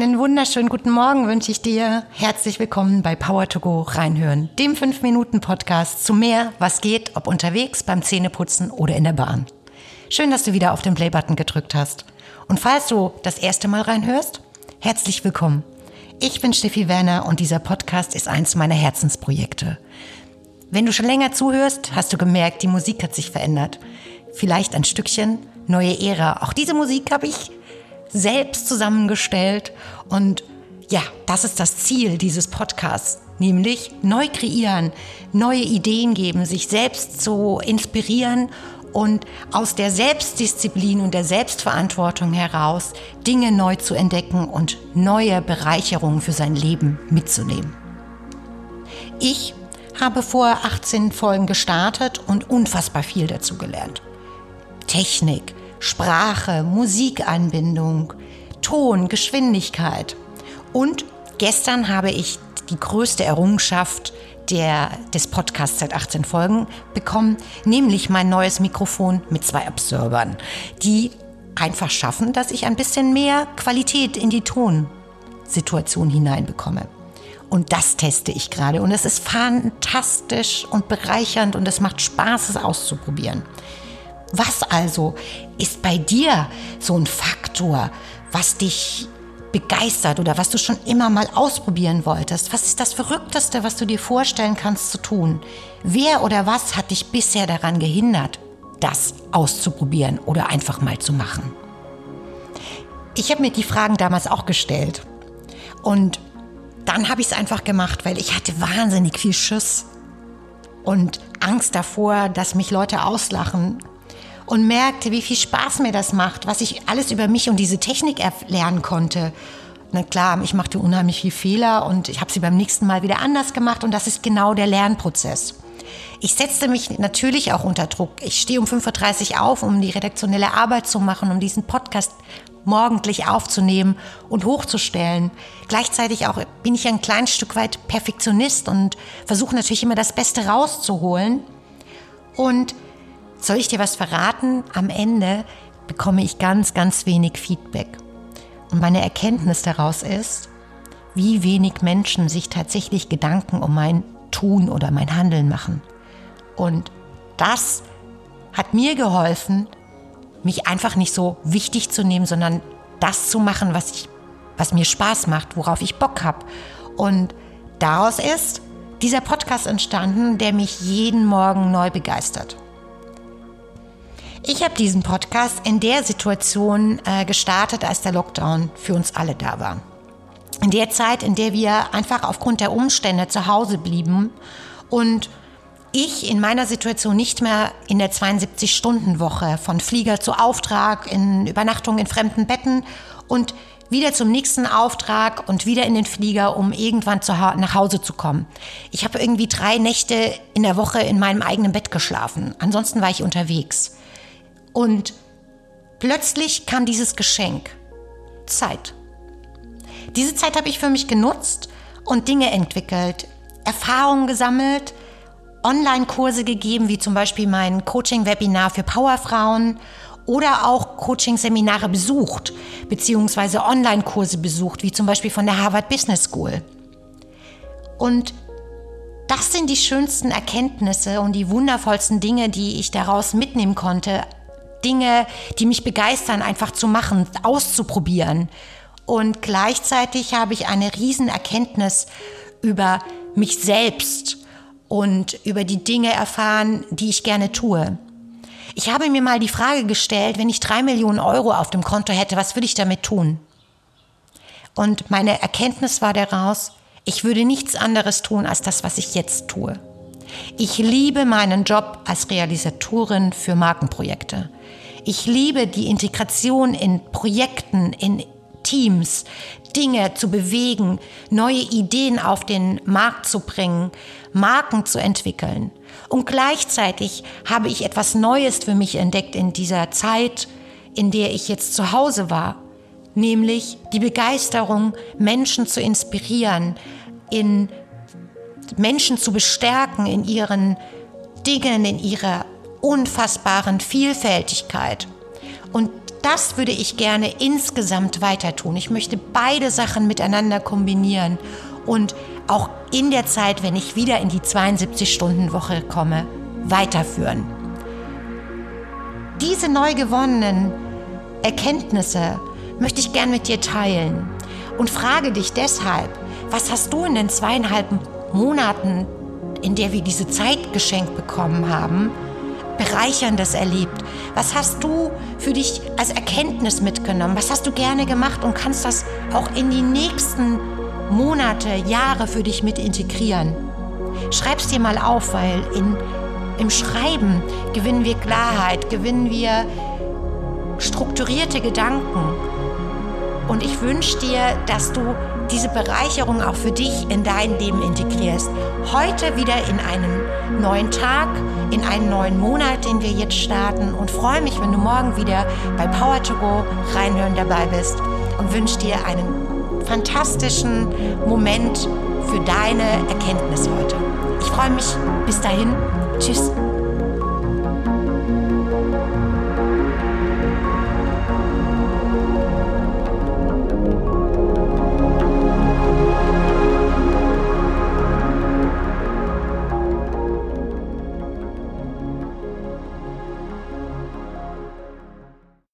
Einen wunderschönen guten Morgen wünsche ich dir. Herzlich willkommen bei Power to Go reinhören, dem 5-Minuten-Podcast zu mehr, was geht, ob unterwegs, beim Zähneputzen oder in der Bahn. Schön, dass du wieder auf den Play-Button gedrückt hast. Und falls du das erste Mal reinhörst, herzlich willkommen. Ich bin Steffi Werner und dieser Podcast ist eins meiner Herzensprojekte. Wenn du schon länger zuhörst, hast du gemerkt, die Musik hat sich verändert. Vielleicht ein Stückchen neue Ära. Auch diese Musik habe ich selbst zusammengestellt. Und ja, das ist das Ziel dieses Podcasts, nämlich neu kreieren, neue Ideen geben, sich selbst zu inspirieren und aus der Selbstdisziplin und der Selbstverantwortung heraus Dinge neu zu entdecken und neue Bereicherungen für sein Leben mitzunehmen. Ich habe vor 18 Folgen gestartet und unfassbar viel dazu gelernt. Technik, Sprache, Musikanbindung, Ton, Geschwindigkeit. Und gestern habe ich die größte Errungenschaft der, des Podcasts seit 18 Folgen bekommen, nämlich mein neues Mikrofon mit zwei Absorbern, die einfach schaffen, dass ich ein bisschen mehr Qualität in die Tonsituation hineinbekomme. Und das teste ich gerade. Und es ist fantastisch und bereichernd und es macht Spaß, es auszuprobieren. Was also ist bei dir so ein Faktor, was dich begeistert oder was du schon immer mal ausprobieren wolltest? Was ist das Verrückteste, was du dir vorstellen kannst zu tun? Wer oder was hat dich bisher daran gehindert, das auszuprobieren oder einfach mal zu machen? Ich habe mir die Fragen damals auch gestellt. Und dann habe ich es einfach gemacht, weil ich hatte wahnsinnig viel Schiss und Angst davor, dass mich Leute auslachen und merkte, wie viel Spaß mir das macht, was ich alles über mich und diese Technik lernen konnte. Na klar, ich machte unheimlich viel Fehler und ich habe sie beim nächsten Mal wieder anders gemacht und das ist genau der Lernprozess. Ich setzte mich natürlich auch unter Druck. Ich stehe um 5.30 Uhr auf, um die redaktionelle Arbeit zu machen, um diesen Podcast morgendlich aufzunehmen und hochzustellen. Gleichzeitig auch bin ich ein kleines Stück weit Perfektionist und versuche natürlich immer das Beste rauszuholen. Und soll ich dir was verraten? Am Ende bekomme ich ganz, ganz wenig Feedback. Und meine Erkenntnis daraus ist, wie wenig Menschen sich tatsächlich Gedanken um mein Tun oder mein Handeln machen. Und das hat mir geholfen, mich einfach nicht so wichtig zu nehmen, sondern das zu machen, was, ich, was mir Spaß macht, worauf ich Bock habe. Und daraus ist dieser Podcast entstanden, der mich jeden Morgen neu begeistert. Ich habe diesen Podcast in der Situation äh, gestartet, als der Lockdown für uns alle da war. In der Zeit, in der wir einfach aufgrund der Umstände zu Hause blieben und ich in meiner Situation nicht mehr in der 72-Stunden-Woche von Flieger zu Auftrag, in Übernachtung in fremden Betten und wieder zum nächsten Auftrag und wieder in den Flieger, um irgendwann ha nach Hause zu kommen. Ich habe irgendwie drei Nächte in der Woche in meinem eigenen Bett geschlafen. Ansonsten war ich unterwegs. Und plötzlich kam dieses Geschenk. Zeit. Diese Zeit habe ich für mich genutzt und Dinge entwickelt, Erfahrungen gesammelt, Online-Kurse gegeben, wie zum Beispiel mein Coaching-Webinar für Powerfrauen oder auch Coaching-Seminare besucht, beziehungsweise Online-Kurse besucht, wie zum Beispiel von der Harvard Business School. Und das sind die schönsten Erkenntnisse und die wundervollsten Dinge, die ich daraus mitnehmen konnte Dinge, die mich begeistern, einfach zu machen, auszuprobieren. Und gleichzeitig habe ich eine Riesenerkenntnis über mich selbst und über die Dinge erfahren, die ich gerne tue. Ich habe mir mal die Frage gestellt, wenn ich drei Millionen Euro auf dem Konto hätte, was würde ich damit tun? Und meine Erkenntnis war daraus, ich würde nichts anderes tun als das, was ich jetzt tue. Ich liebe meinen Job als Realisatorin für Markenprojekte. Ich liebe die Integration in Projekten, in Teams, Dinge zu bewegen, neue Ideen auf den Markt zu bringen, Marken zu entwickeln. Und gleichzeitig habe ich etwas Neues für mich entdeckt in dieser Zeit, in der ich jetzt zu Hause war, nämlich die Begeisterung, Menschen zu inspirieren, in Menschen zu bestärken in ihren Dingen, in ihrer unfassbaren Vielfältigkeit. Und das würde ich gerne insgesamt weiter tun. Ich möchte beide Sachen miteinander kombinieren und auch in der Zeit, wenn ich wieder in die 72-Stunden-Woche komme, weiterführen. Diese neu gewonnenen Erkenntnisse möchte ich gern mit dir teilen und frage dich deshalb, was hast du in den zweieinhalb Monaten, in der wir diese Zeit geschenkt bekommen haben, Bereicherndes erlebt? Was hast du für dich als Erkenntnis mitgenommen? Was hast du gerne gemacht und kannst das auch in die nächsten Monate, Jahre für dich mit integrieren? Schreib's dir mal auf, weil in, im Schreiben gewinnen wir Klarheit, gewinnen wir strukturierte Gedanken. Und ich wünsche dir, dass du diese Bereicherung auch für dich in dein Leben integrierst. Heute wieder in einen neuen Tag, in einen neuen Monat, den wir jetzt starten und freue mich, wenn du morgen wieder bei Power to Go reinhören dabei bist und wünsche dir einen fantastischen Moment für deine Erkenntnis heute. Ich freue mich. Bis dahin. Tschüss.